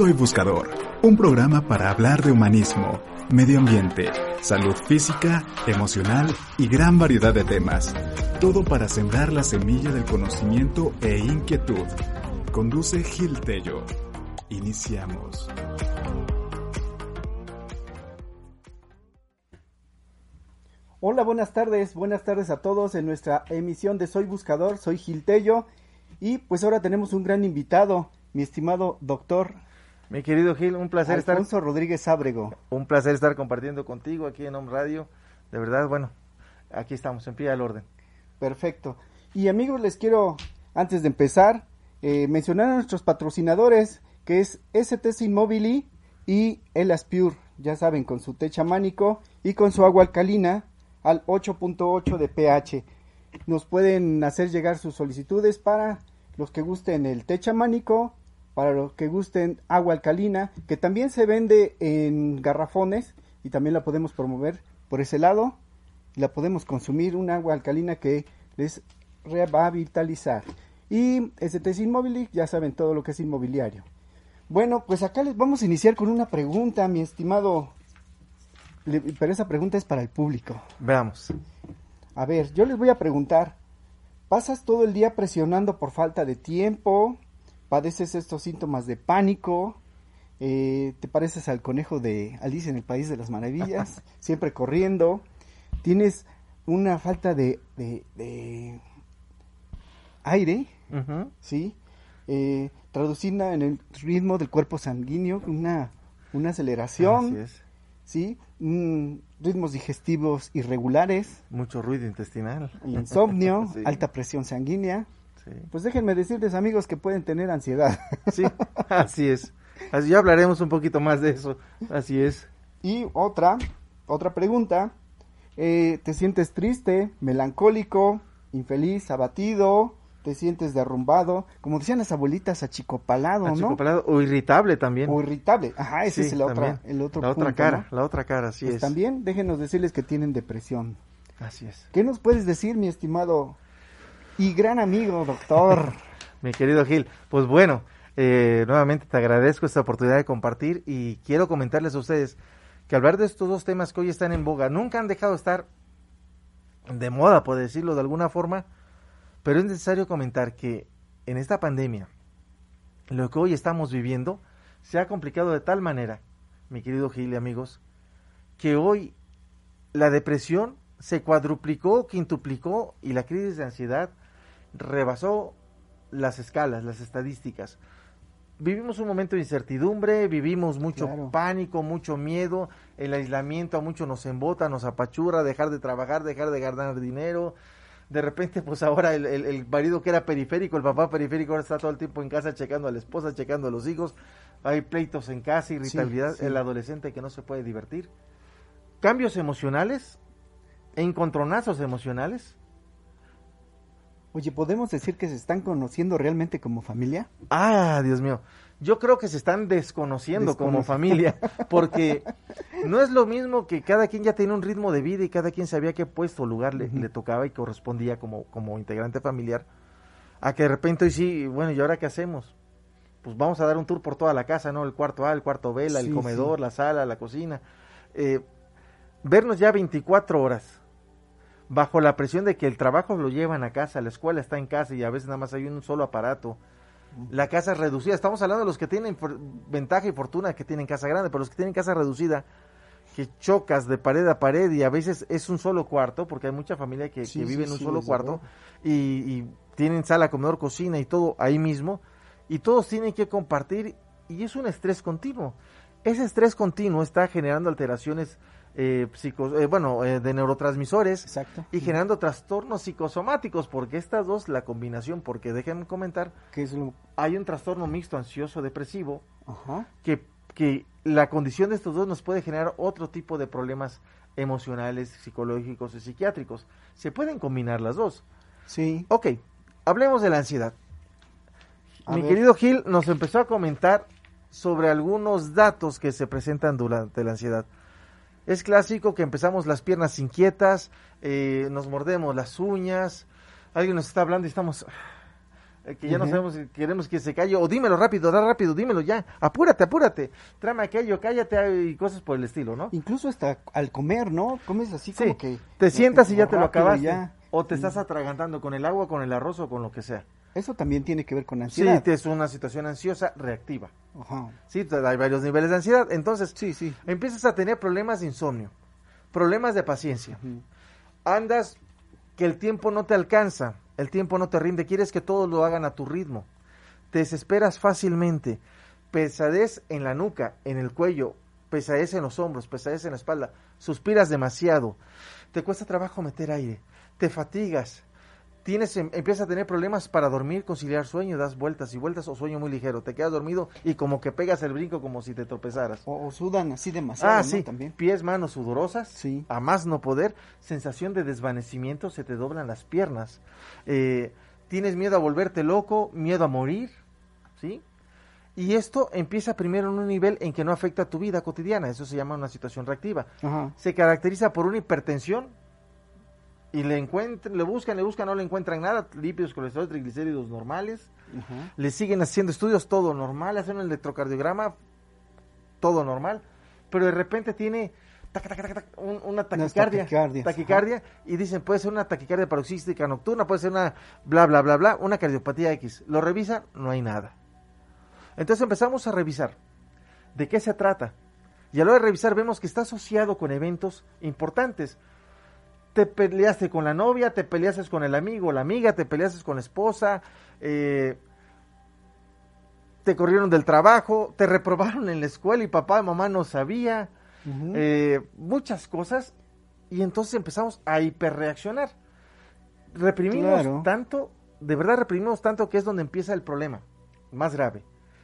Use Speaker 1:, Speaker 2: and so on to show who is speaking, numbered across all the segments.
Speaker 1: Soy Buscador, un programa para hablar de humanismo, medio ambiente, salud física, emocional y gran variedad de temas. Todo para sembrar la semilla del conocimiento e inquietud. Conduce Gil Tello. Iniciamos.
Speaker 2: Hola, buenas tardes, buenas tardes a todos en nuestra emisión de Soy Buscador, soy Gil Tello y pues ahora tenemos un gran invitado, mi estimado doctor
Speaker 3: mi querido Gil, un placer
Speaker 2: Alfonso
Speaker 3: estar.
Speaker 2: Rodríguez Ábrego.
Speaker 3: Un placer estar compartiendo contigo aquí en Home Radio. De verdad, bueno, aquí estamos, en pie al orden.
Speaker 2: Perfecto. Y amigos, les quiero, antes de empezar, eh, mencionar a nuestros patrocinadores, que es STC Immobili y Elas Pure. Ya saben, con su té chamánico y con su agua alcalina al 8.8 de pH. Nos pueden hacer llegar sus solicitudes para los que gusten el té chamánico para los que gusten agua alcalina, que también se vende en garrafones y también la podemos promover por ese lado. La podemos consumir un agua alcalina que les va a vitalizar. Y STC Inmobili, ya saben todo lo que es inmobiliario. Bueno, pues acá les vamos a iniciar con una pregunta, mi estimado. Pero esa pregunta es para el público.
Speaker 3: Veamos.
Speaker 2: A ver, yo les voy a preguntar, ¿pasas todo el día presionando por falta de tiempo? Padeces estos síntomas de pánico, eh, te pareces al conejo de Alicia en el País de las Maravillas, siempre corriendo, tienes una falta de, de, aire, ¿sí? Eh, traducida en el ritmo del cuerpo sanguíneo, una, una aceleración, ¿sí? ritmos digestivos irregulares.
Speaker 3: Mucho ruido intestinal.
Speaker 2: Insomnio, alta presión sanguínea. Pues déjenme decirles, amigos, que pueden tener ansiedad.
Speaker 3: Sí, así es. Así ya hablaremos un poquito más de eso. Así es.
Speaker 2: Y otra, otra pregunta. Eh, ¿Te sientes triste, melancólico, infeliz, abatido? ¿Te sientes derrumbado? Como decían las abuelitas, achicopalado, ¿no?
Speaker 3: Achicopalado o irritable también.
Speaker 2: O irritable. Ajá, ese es el, otra, el otro
Speaker 3: La otra cara, la otra cara, así
Speaker 2: pues
Speaker 3: es.
Speaker 2: También déjenos decirles que tienen depresión.
Speaker 3: Así es.
Speaker 2: ¿Qué nos puedes decir, mi estimado y gran amigo, doctor.
Speaker 3: Mi querido Gil, pues bueno, eh, nuevamente te agradezco esta oportunidad de compartir y quiero comentarles a ustedes que hablar de estos dos temas que hoy están en boga nunca han dejado de estar de moda, por decirlo de alguna forma, pero es necesario comentar que en esta pandemia, lo que hoy estamos viviendo se ha complicado de tal manera, mi querido Gil y amigos, que hoy la depresión se cuadruplicó, quintuplicó y la crisis de ansiedad rebasó las escalas, las estadísticas. Vivimos un momento de incertidumbre, vivimos mucho pánico, mucho miedo, el aislamiento a mucho nos embota, nos apachurra, dejar de trabajar, dejar de ganar dinero. De repente, pues ahora el, el, marido que era periférico, el papá periférico, ahora está todo el tiempo en casa checando a la esposa, checando a los hijos. Hay pleitos en casa, irritabilidad, el adolescente que no se puede divertir. cambios emocionales, encontronazos emocionales.
Speaker 2: Oye, ¿podemos decir que se están conociendo realmente como familia?
Speaker 3: Ah, Dios mío. Yo creo que se están desconociendo como familia, porque no es lo mismo que cada quien ya tiene un ritmo de vida y cada quien sabía qué puesto o lugar le, le tocaba y correspondía como, como integrante familiar, a que de repente hoy sí, bueno, ¿y ahora qué hacemos? Pues vamos a dar un tour por toda la casa, ¿no? El cuarto A, el cuarto B, la-
Speaker 2: Sí,
Speaker 3: el comedor,
Speaker 2: sí.
Speaker 3: la sala, la cocina. Eh, vernos ya 24 horas, bajo la presión de que el trabajo lo llevan a casa, la escuela está en casa y a veces nada más hay un solo aparato. La casa es reducida. Estamos hablando de los que tienen ventaja y fortuna que tienen casa grande, pero los que tienen casa reducida, que chocas de pared a pared y a veces es un solo cuarto, porque hay mucha familia que,
Speaker 2: Sí,
Speaker 3: que vive
Speaker 2: sí,
Speaker 3: en un
Speaker 2: sí,
Speaker 3: solo cuarto y, y tienen sala, comedor, cocina y todo ahí mismo, y todos tienen que compartir y es un estrés continuo. Ese estrés continuo está generando alteraciones eh, psico- eh, bueno, eh, de neurotransmisores
Speaker 2: Exacto.
Speaker 3: y generando trastornos psicosomáticos, porque estas dos, la combinación, porque déjenme comentar,
Speaker 2: ¿Qué es lo...?
Speaker 3: hay un trastorno mixto ansioso depresivo
Speaker 2: Ajá.
Speaker 3: que, que la condición de estos dos nos puede generar otro tipo de problemas emocionales, psicológicos y psiquiátricos. Se pueden combinar las dos.
Speaker 2: Sí.
Speaker 3: Ok, hablemos de la ansiedad.
Speaker 2: A
Speaker 3: Mi
Speaker 2: ver.
Speaker 3: querido Gil nos empezó a comentar sobre algunos datos que se presentan durante la ansiedad. Es clásico que empezamos las piernas inquietas, eh, nos mordemos las uñas, alguien nos está hablando y estamos... eh, que ya no sabemos si queremos que se calle, o dímelo rápido, da rápido, dímelo ya, apúrate, apúrate, tráeme aquello, cállate y cosas por el estilo, ¿no?
Speaker 2: Incluso hasta al comer, ¿no? Comes así
Speaker 3: Sí,
Speaker 2: como que...
Speaker 3: te sientas y ya te lo
Speaker 2: ya.
Speaker 3: o te estás atragantando con el agua, con el arroz o con lo que sea.
Speaker 2: Eso también tiene que ver con
Speaker 3: Sí,
Speaker 2: ansiedad.
Speaker 3: es una situación ansiosa reactiva.
Speaker 2: Ajá.
Speaker 3: Sí, hay varios niveles de ansiedad. Entonces,
Speaker 2: Sí, sí.
Speaker 3: empiezas a tener problemas de insomnio, problemas de paciencia. Andas que el tiempo no te alcanza, el tiempo no te rinde, quieres que todos lo hagan a tu ritmo. Te desesperas fácilmente, pesadez en la nuca, en el cuello, pesadez en los hombros, pesadez en la espalda, suspiras demasiado, te cuesta trabajo meter aire, te fatigas, tienes, em- empiezas a tener problemas para dormir, conciliar sueño, das vueltas y vueltas o sueño muy ligero, te quedas dormido y como que pegas el brinco como si te tropezaras.
Speaker 2: O, o sudan así demasiado,
Speaker 3: Ah,
Speaker 2: ¿no?
Speaker 3: sí,
Speaker 2: También.
Speaker 3: pies, manos sudorosas,
Speaker 2: Sí.
Speaker 3: a más no poder, sensación de desvanecimiento, se te doblan las piernas, eh, tienes miedo a volverte loco, miedo a morir, ¿sí? Y esto empieza primero en un nivel en que no afecta a tu vida cotidiana, eso se llama una situación reactiva.
Speaker 2: Ajá.
Speaker 3: Se caracteriza por una hipertensión y le encuentran, le buscan, le buscan, no le encuentran nada, lípidos, colesterol, triglicéridos normales, le siguen haciendo estudios, todo normal, hacen un electrocardiograma, todo normal, pero de repente tiene un- una taquicardia, taquicardia, y dicen, puede ser una taquicardia paroxística nocturna, puede ser una bla, bla, bla, bla, una cardiopatía X. Lo revisan, no hay nada. Entonces empezamos a revisar de qué se trata. Y a la hora de revisar vemos que está asociado con eventos importantes. Te peleaste con la novia, te peleaste con el amigo, la amiga, te peleaste con la esposa, eh, te corrieron del trabajo, te reprobaron en la escuela y papá y mamá no sabía, eh, muchas cosas, y entonces empezamos a hiperreaccionar. Reprimimos
Speaker 2: Claro.
Speaker 3: tanto, de verdad reprimimos tanto que es donde empieza el problema más grave.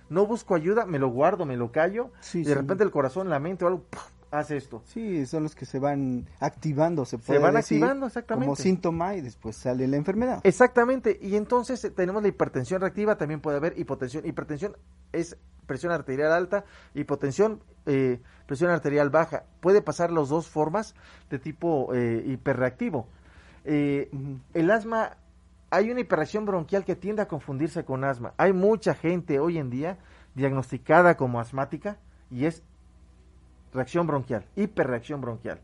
Speaker 3: No busco ayuda, me lo guardo, me lo callo,
Speaker 2: Sí,
Speaker 3: y de
Speaker 2: sí.
Speaker 3: repente el corazón, la mente o algo, ¡puf! Hace esto.
Speaker 2: Sí, son los que se van activando, se puede
Speaker 3: van
Speaker 2: decir,
Speaker 3: activando, exactamente.
Speaker 2: Como síntoma y después sale la enfermedad.
Speaker 3: Exactamente, y entonces eh, tenemos la hipertensión reactiva, también puede haber hipotensión. Hipertensión es presión arterial alta, hipotensión, eh, presión arterial baja. Puede pasar las dos formas de tipo eh, hiperreactivo. Eh, el asma, hay una hiperreacción bronquial que tiende a confundirse con asma. Hay mucha gente hoy en día diagnosticada como asmática y es reacción bronquial, hiperreacción bronquial.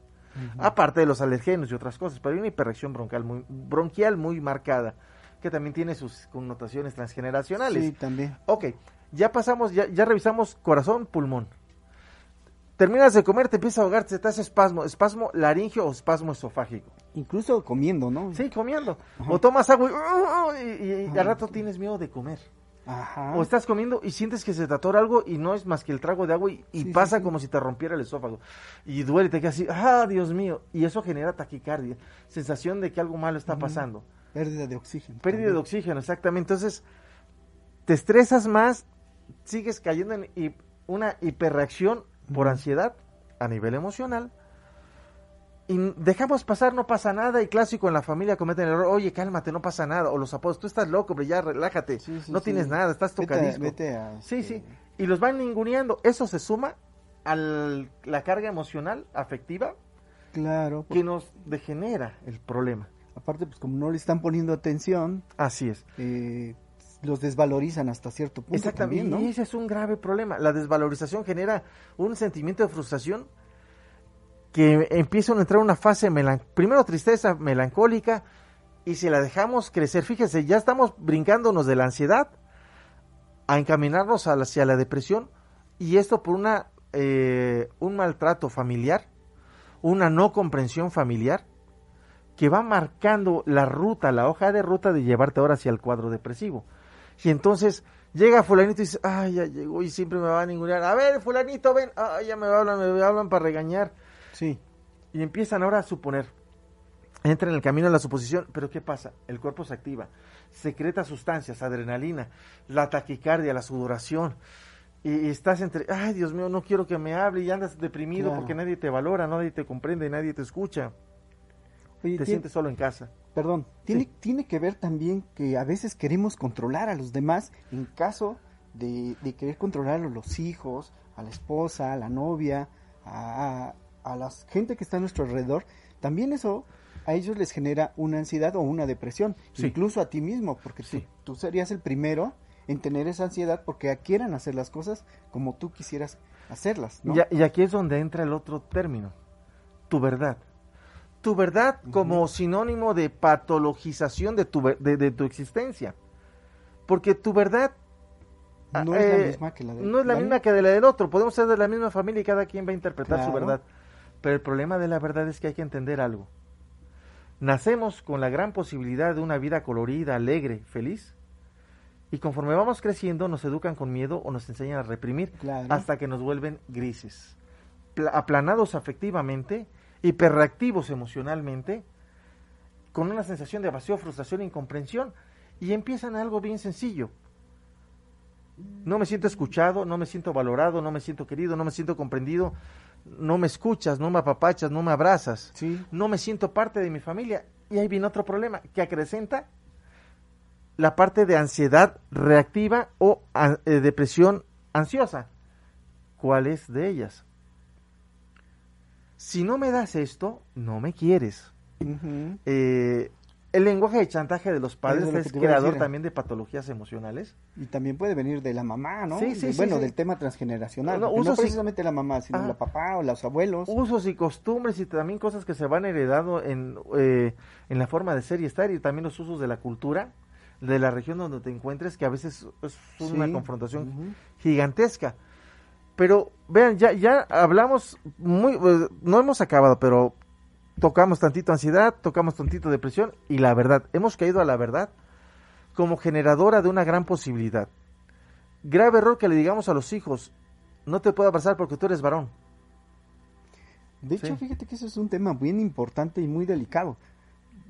Speaker 3: Aparte de los alergenos y otras cosas, pero hay una hiperreacción bronquial muy, bronquial muy marcada, que también tiene sus connotaciones transgeneracionales.
Speaker 2: Sí, también.
Speaker 3: Ok, ya pasamos, ya, ya revisamos corazón, pulmón. Terminas de comer, te empieza a ahogar, te hace espasmo, espasmo laringio o espasmo esofágico.
Speaker 2: Incluso comiendo, ¿no?
Speaker 3: Sí, comiendo. O tomas agua y, uh, y- y- y al rato tienes miedo de comer.
Speaker 2: Ajá.
Speaker 3: O estás comiendo y sientes que se te atora algo y no es más que el trago de agua y, y
Speaker 2: Sí, sí,
Speaker 3: pasa
Speaker 2: sí.
Speaker 3: como si te rompiera el esófago. Y duele, te quedas así, ah, Dios mío. Y eso genera taquicardia, sensación de que algo malo está pasando.
Speaker 2: Pérdida de oxígeno.
Speaker 3: Pérdida de oxígeno, exactamente. Entonces, te estresas más, sigues cayendo en hi- una hiperreacción por ansiedad a nivel emocional. Y dejamos pasar, no pasa nada, y clásico en la familia cometen el error, oye, cálmate, no pasa nada, o los apodos, tú estás loco, pero ya relájate,
Speaker 2: Sí, sí,
Speaker 3: no
Speaker 2: sí.
Speaker 3: tienes nada, estás tocadisco.
Speaker 2: vete a,
Speaker 3: Sí,
Speaker 2: este,
Speaker 3: sí, y los van ninguneando, eso se suma a la carga emocional, afectiva,
Speaker 2: Claro,
Speaker 3: que nos degenera el problema.
Speaker 2: aparte pues como no le están poniendo atención,
Speaker 3: Así es.
Speaker 2: eh, los desvalorizan hasta cierto punto
Speaker 3: Exactamente,
Speaker 2: también, ¿no?
Speaker 3: y ese es un grave problema. La desvalorización genera un sentimiento de frustración que empieza a entrar en una fase, primero tristeza melancólica, y si la dejamos crecer, fíjese, ya estamos brincándonos de la ansiedad a encaminarnos hacia la depresión, y esto por una eh, un maltrato familiar, una no comprensión familiar, que va marcando la ruta, la hoja de ruta de llevarte ahora hacia el cuadro depresivo. Y entonces llega fulanito y dice, ay, ya llegó y siempre me va a ningunear. A ver, fulanito, ven, ay, ya me hablan, me hablan para regañar.
Speaker 2: Sí,
Speaker 3: Y empiezan ahora a suponer. Entra en el camino de la suposición, pero ¿qué pasa? El cuerpo se activa, secreta sustancias, adrenalina, la taquicardia, la sudoración. Y, estás entre, ay, Dios mío, no quiero que me hable y andas deprimido
Speaker 2: Claro.
Speaker 3: porque nadie te valora, nadie te comprende, nadie te escucha.
Speaker 2: Oye,
Speaker 3: Te sientes solo en casa.
Speaker 2: Perdón, tiene,
Speaker 3: Sí.
Speaker 2: tiene que ver también que a veces queremos controlar a los demás en caso de, de querer controlar a los hijos, a la esposa, a la novia, a, a la gente que está a nuestro alrededor. También eso a ellos les genera una ansiedad o una depresión,
Speaker 3: Sí.
Speaker 2: incluso a ti mismo, porque tú-
Speaker 3: Sí.
Speaker 2: tú, serías el primero en tener esa ansiedad porque quieran hacer las cosas como tú quisieras hacerlas, ¿no?
Speaker 3: Y, aquí es donde entra el otro término, tu verdad. Tu verdad como sinónimo de patologización de tu, de, de tu existencia. Porque tu verdad
Speaker 2: No
Speaker 3: ah,
Speaker 2: es la
Speaker 3: eh,
Speaker 2: misma que la de
Speaker 3: no es la misma que de la del otro. Podemos ser de la misma familia y cada quien va a interpretar su verdad. Pero el problema de la verdad es que hay que entender algo. Nacemos con la gran posibilidad de una vida colorida, alegre, feliz. Y conforme vamos creciendo nos educan con miedo o nos enseñan a reprimir
Speaker 2: Claro.
Speaker 3: hasta que nos vuelven grises. Pla- aplanados afectivamente, hiperreactivos emocionalmente, con una sensación de vacío, frustración e incomprensión. Y empiezan algo bien sencillo. No me siento escuchado, no me siento valorado, no me siento querido, no me siento comprendido, no me escuchas, no me apapachas, no me abrazas,
Speaker 2: Sí.
Speaker 3: no me siento parte de mi familia. Y ahí viene otro problema que acrecenta la parte de ansiedad reactiva o eh, depresión ansiosa. ¿Cuál es de ellas? Si no me das esto, no me quieres. Eh, el lenguaje de chantaje de los padres
Speaker 2: lo
Speaker 3: es creador también de patologías emocionales.
Speaker 2: Y también puede venir de la mamá, ¿no?
Speaker 3: Sí, sí,
Speaker 2: De-
Speaker 3: sí,
Speaker 2: bueno,
Speaker 3: sí.
Speaker 2: del tema transgeneracional.
Speaker 3: No,
Speaker 2: No, precisamente la mamá, sino
Speaker 3: Ah.
Speaker 2: la papá o los abuelos.
Speaker 3: Usos y costumbres y también cosas que se van heredando en, eh, en la forma de ser y estar y también los usos de la cultura de la región donde te encuentres que a veces es una
Speaker 2: Sí.
Speaker 3: confrontación gigantesca. Pero vean, ya, ya hablamos muy, eh, no hemos acabado, pero tocamos tantito ansiedad, tocamos tantito depresión y la verdad, hemos caído a la verdad como generadora de una gran posibilidad. Grave error que le digamos a los hijos, no te puedo abrazar porque tú eres varón.
Speaker 2: De hecho,
Speaker 3: Sí.
Speaker 2: fíjate que eso es un tema bien importante y muy delicado.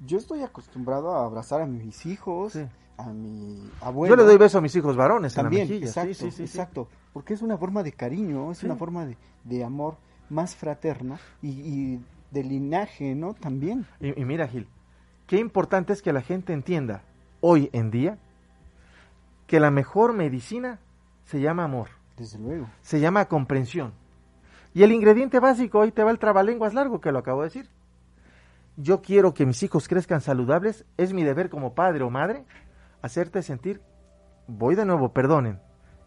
Speaker 2: Yo estoy acostumbrado a abrazar a mis hijos,
Speaker 3: Sí.
Speaker 2: a mi abuelo.
Speaker 3: Yo le doy beso a mis hijos varones
Speaker 2: También,
Speaker 3: en la mejilla.
Speaker 2: exacto,
Speaker 3: sí, sí, sí, sí.
Speaker 2: exacto. Porque es una forma de cariño, es una forma de, de amor más fraterno y, y de linaje, ¿no? También.
Speaker 3: Y, y mira, Gil, qué importante es que la gente entienda hoy en día que la mejor medicina se llama amor,
Speaker 2: Desde luego.
Speaker 3: se llama comprensión. Y el ingrediente básico, hoy te va el trabalenguas largo que lo acabo de decir. Yo quiero que mis hijos crezcan saludables, es mi deber como padre o madre hacerte sentir, voy de nuevo, perdonen,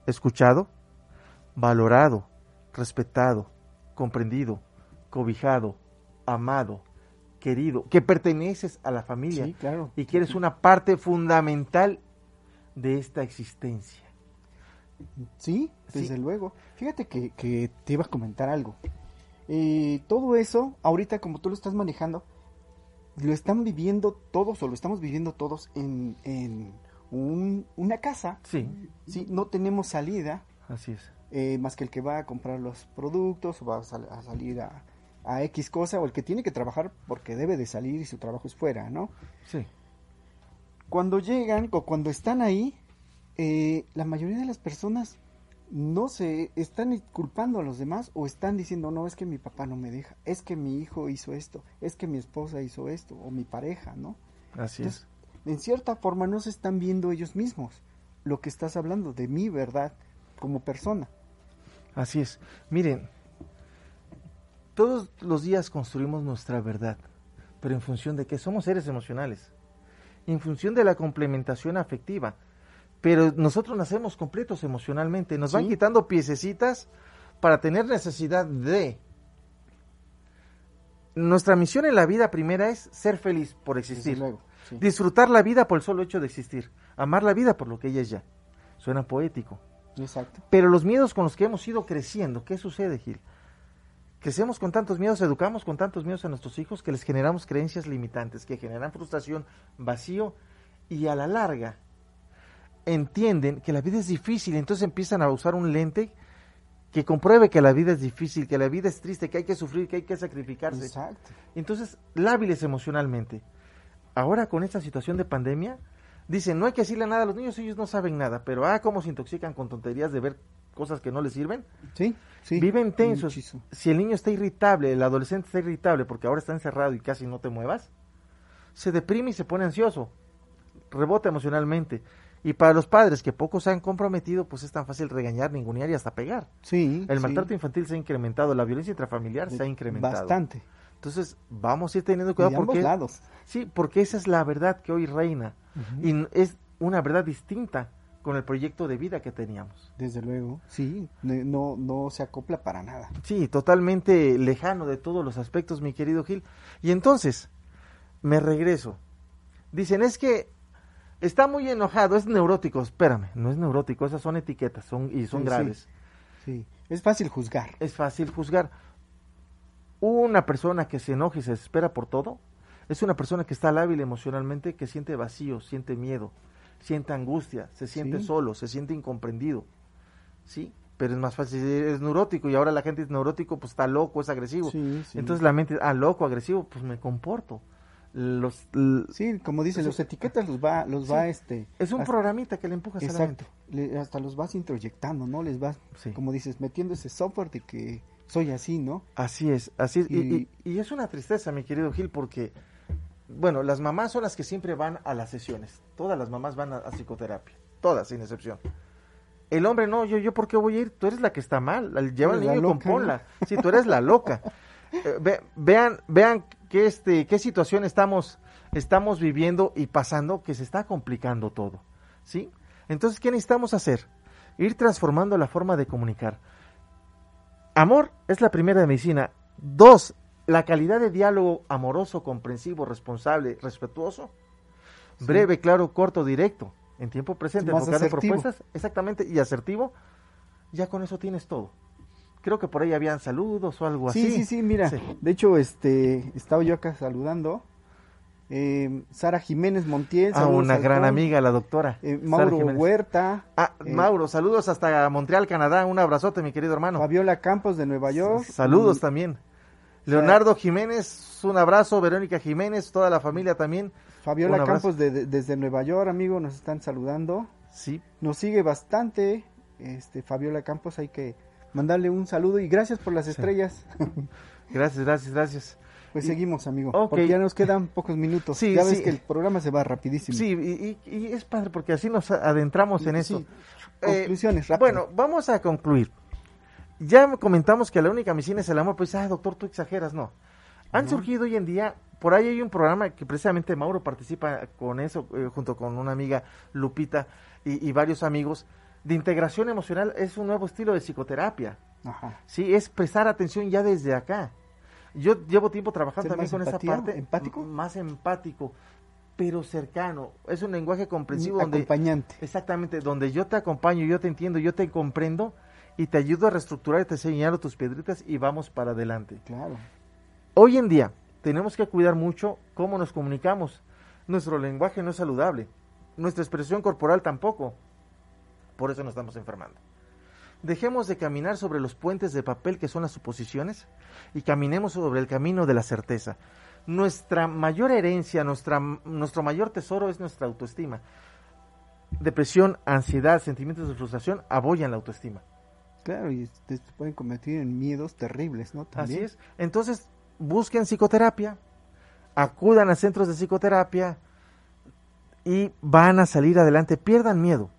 Speaker 3: escuchado, valorado, respetado, comprendido, cobijado, amado, querido, que perteneces a la familia
Speaker 2: Sí, claro.
Speaker 3: y que eres una parte fundamental de esta existencia.
Speaker 2: Sí,
Speaker 3: Sí.
Speaker 2: desde luego. Fíjate que, que te iba a comentar algo. Eh, todo eso, ahorita como tú lo estás manejando, lo están viviendo todos o lo estamos viviendo todos en, en un- una casa.
Speaker 3: Sí,
Speaker 2: Sí, no tenemos salida
Speaker 3: así es.
Speaker 2: eh, más que el que va a comprar los productos o va a, sal- a salir a, a X cosa o el que tiene que trabajar porque debe de salir y su trabajo es fuera, ¿no?
Speaker 3: Sí,
Speaker 2: Cuando llegan o cuando están ahí, eh, la mayoría de las personas no se están culpando a los demás o están diciendo, no, es que mi papá no me deja, es que mi hijo hizo esto, es que mi esposa hizo esto, o mi pareja, ¿no?
Speaker 3: Así es.
Speaker 2: En cierta forma no se están viendo ellos mismos lo que estás hablando, de mi verdad como persona.
Speaker 3: Así es. Miren, todos los días construimos nuestra verdad, pero en función de que somos seres emocionales, en función de la complementación afectiva, pero nosotros nacemos completos emocionalmente, nos van quitando piececitas para tener necesidad de... Nuestra misión en la vida primera es ser feliz por existir, disfrutar la vida por el solo hecho de existir, amar la vida por lo que ella es ya. Suena poético.
Speaker 2: Exacto.
Speaker 3: Pero los miedos con los que hemos ido creciendo, ¿qué sucede, Gil? Crecemos con tantos miedos, educamos con tantos miedos a nuestros hijos que les generamos creencias limitantes, que generan frustración, vacío y a la larga entienden que la vida es difícil, entonces empiezan a usar un lente que compruebe que la vida es difícil, que la vida es triste, que hay que sufrir, que hay que sacrificarse.
Speaker 2: Exacto.
Speaker 3: Entonces, lábiles emocionalmente. Ahora con esta situación de pandemia, dicen, no hay que decirle nada a los niños, ellos no saben nada, pero ah, cómo se intoxican con tonterías de ver cosas que no les sirven.
Speaker 2: Sí, sí.
Speaker 3: Viven tensos. Si el niño está irritable, el adolescente está irritable porque ahora está encerrado y casi no te muevas, se deprime y se pone ansioso, rebota emocionalmente. Y para los padres que pocos se han comprometido, pues es tan fácil regañar, ningunear y hasta pegar.
Speaker 2: Sí.
Speaker 3: El maltrato infantil se ha incrementado, la violencia intrafamiliar se ha incrementado.
Speaker 2: Bastante.
Speaker 3: Entonces, vamos a ir teniendo cuidado
Speaker 2: porque lados.
Speaker 3: Sí, porque esa es la verdad que hoy reina y es una verdad distinta con el proyecto de vida que teníamos.
Speaker 2: Desde luego, sí, no no se acopla para nada.
Speaker 3: Sí, totalmente lejano de todos los aspectos, mi querido Gil. Y entonces, me regreso. Dicen, es que Está muy enojado, es neurótico. Espérame, no es neurótico, esas son etiquetas son, y son graves.
Speaker 2: Sí, es fácil juzgar.
Speaker 3: Es fácil juzgar. Una persona que se enoja y se desespera por todo es una persona que está lábil emocionalmente, que siente vacío, siente miedo, siente angustia, se siente solo, se siente incomprendido. ¿Sí? Pero es más fácil, es neurótico y ahora la gente es neurótico, pues está loco, es agresivo. Entonces la mente, ah, loco, agresivo, pues me comporto los
Speaker 2: sí como dice los etiquetas los va los va este
Speaker 3: es un programita que le empujas
Speaker 2: exacto hasta los vas introyectando no les vas como dices metiendo ese software de que soy así no
Speaker 3: así es así es y, es una tristeza mi querido Gil porque bueno las mamás son las que siempre van a las sesiones todas las mamás van a, psicoterapia todas sin excepción el hombre no yo yo por qué voy a ir tú eres la que está mal lleva al niño y componla sí tú eres la loca eh, vean vean qué, este, qué situación estamos, estamos viviendo y pasando que se está complicando todo. ¿sí? Entonces, ¿qué necesitamos hacer? Ir transformando la forma de comunicar. Amor es la primera medicina. Dos, la calidad de diálogo amoroso, comprensivo, responsable, respetuoso. Breve, claro, corto, directo. En tiempo presente,
Speaker 2: buscando propuestas.
Speaker 3: Exactamente, y asertivo. Ya con eso tienes todo creo que por ahí habían saludos o algo así.
Speaker 2: Sí, sí, sí, mira, de hecho, este, estaba yo acá saludando. Eh, Sara Jiménez Montiel.
Speaker 3: Ah, una gran amiga, la doctora.
Speaker 2: Eh, Mauro Huerta.
Speaker 3: Ah, eh, Mauro, saludos hasta Montreal, Canadá. Un abrazote, mi querido hermano.
Speaker 2: Fabiola Campos de Nueva York.
Speaker 3: Saludos también. Leonardo Jiménez, un abrazo. Verónica Jiménez, toda la familia también.
Speaker 2: Fabiola Campos de, desde Nueva York, amigo, nos están saludando.
Speaker 3: Sí.
Speaker 2: Nos sigue bastante. Este, Fabiola Campos, hay que mandarle un saludo y gracias por las estrellas.
Speaker 3: gracias, gracias, gracias.
Speaker 2: Pues seguimos, amigo, porque ya nos quedan pocos minutos. Sí, ya ves que el programa se va rapidísimo.
Speaker 3: Sí, y, es padre porque así nos adentramos en eso.
Speaker 2: Conclusiones,
Speaker 3: eh, Bueno, vamos a concluir. Ya comentamos que la única misión es el amor, pues, ah, doctor, tú exageras, no. Han surgido hoy en día, por ahí hay un programa que precisamente Mauro participa con eso, eh, junto con una amiga Lupita y varios amigos, de integración emocional es un nuevo estilo de psicoterapia. Ajá. Sí, es prestar atención ya desde acá. Yo llevo tiempo trabajando también con esa parte.
Speaker 2: ¿Empático?
Speaker 3: Más empático, pero cercano. Es un lenguaje comprensivo.
Speaker 2: Donde, acompañante.
Speaker 3: Exactamente, donde yo te acompaño, yo te entiendo, yo te comprendo y te ayudo a reestructurar y te señalo tus piedritas y vamos para adelante.
Speaker 2: Claro.
Speaker 3: Hoy en día tenemos que cuidar mucho cómo nos comunicamos. Nuestro lenguaje no es saludable. Nuestra expresión corporal tampoco. Por eso nos estamos enfermando. Dejemos de caminar sobre los puentes de papel que son las suposiciones y caminemos sobre el camino de la certeza. Nuestra mayor herencia, nuestra, nuestro mayor tesoro es nuestra autoestima. Depresión, ansiedad, sentimientos de frustración abollan la autoestima.
Speaker 2: Claro, y te pueden convertir en miedos terribles, ¿no?
Speaker 3: Así es. Entonces, busquen psicoterapia, acudan a centros de psicoterapia y van a salir adelante. Pierdan miedo.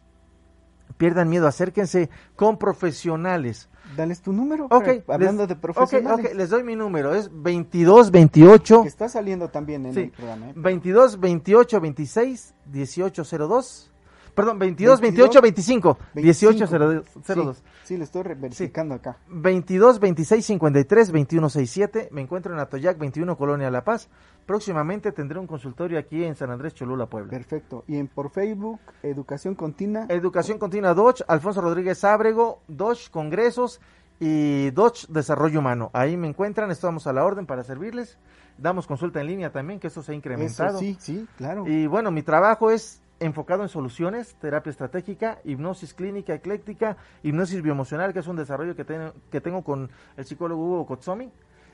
Speaker 3: Pierdan miedo, acérquense con profesionales.
Speaker 2: Dales tu número.
Speaker 3: Ok,
Speaker 2: hablando
Speaker 3: les,
Speaker 2: de profesionales.
Speaker 3: Ok, les doy mi número. Es 22 28.
Speaker 2: Que está saliendo también en
Speaker 3: Sí,
Speaker 2: el programa. ¿eh?
Speaker 3: 22 28 26 18 02. Perdón, 22 28 25 18 02.
Speaker 2: Sí, sí, le estoy verificando acá.
Speaker 3: 22 26 53 21 67. Me encuentro en Atoyac 21 Colonia La Paz. Próximamente tendré un consultorio aquí en San Andrés Cholula, Puebla.
Speaker 2: Perfecto. Y en por Facebook, Educación Continua.
Speaker 3: Educación Continua Dodge, Alfonso Rodríguez Ábrego, Dodge Congresos y Dodge Desarrollo Humano. Ahí me encuentran, estamos a la orden para servirles. Damos consulta en línea también, que eso se ha incrementado.
Speaker 2: Eso, sí, sí, claro.
Speaker 3: Y bueno, mi trabajo es enfocado en soluciones, terapia estratégica, hipnosis clínica ecléctica, hipnosis bioemocional, que es un desarrollo que, ten- que tengo con el psicólogo Hugo Kotsomi.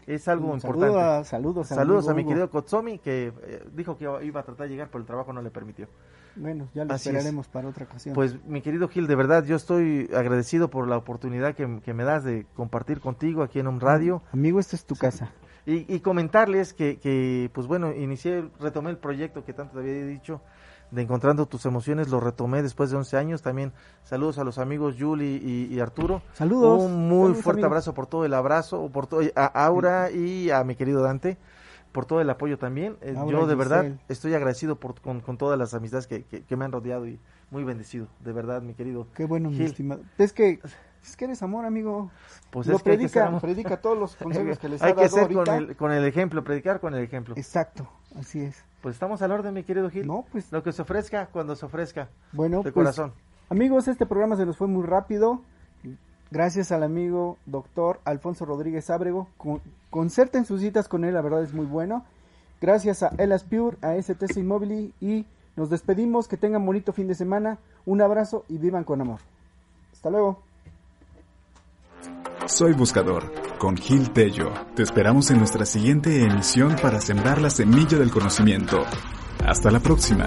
Speaker 3: Es algo importante.
Speaker 2: saludos al
Speaker 3: Saludos a mi
Speaker 2: Hugo.
Speaker 3: querido Kotsomi, que eh, dijo que iba a tratar de llegar, pero el trabajo no le permitió.
Speaker 2: Bueno, ya lo
Speaker 3: Así es.
Speaker 2: esperaremos para otra ocasión.
Speaker 3: Pues mi querido Gil, de verdad yo estoy agradecido por la oportunidad que, que me das de compartir contigo aquí en un radio
Speaker 2: Amigo, esta es tu casa.
Speaker 3: y, y comentarles que, que, pues bueno, inicié, retomé el proyecto que tanto te había dicho de Encontrando tus emociones, lo retomé después de 11 años. También saludos a los amigos Yuli y, y Arturo.
Speaker 2: Saludos.
Speaker 3: Un muy
Speaker 2: Saludos,
Speaker 3: fuerte
Speaker 2: amigos.
Speaker 3: abrazo por todo el abrazo, por todo, a Aura y a mi querido Dante por todo el apoyo también. Eh, yo de verdad
Speaker 2: Giselle.
Speaker 3: estoy agradecido por, con, con todas las amistades que, que- que me han rodeado y muy bendecido, de verdad, mi querido.
Speaker 2: Qué bueno, mi estimado. Es que, es que eres amor, amigo.
Speaker 3: Pues
Speaker 2: lo
Speaker 3: es que hay que
Speaker 2: predica, predica todos los consejos que les ha
Speaker 3: Hay que ser con el, con el ejemplo, predicar con el ejemplo.
Speaker 2: Exacto, así es.
Speaker 3: Pues estamos al orden, mi querido Gil.
Speaker 2: No, pues,
Speaker 3: Lo que se ofrezca cuando se ofrezca.
Speaker 2: bueno,
Speaker 3: de
Speaker 2: pues,
Speaker 3: corazón.
Speaker 2: amigos, este programa se nos fue muy rápido. Gracias al amigo doctor Alfonso Rodríguez Ábrego. Con, concerten sus citas con él, la verdad es muy bueno. Gracias a Elas Pure, a STC Immobili y nos despedimos. Que tengan bonito fin de semana. Un abrazo y vivan con amor. Hasta luego.
Speaker 1: Soy Buscador, con Gil Tello. Te esperamos en nuestra siguiente emisión para sembrar la semilla del conocimiento. Hasta la próxima.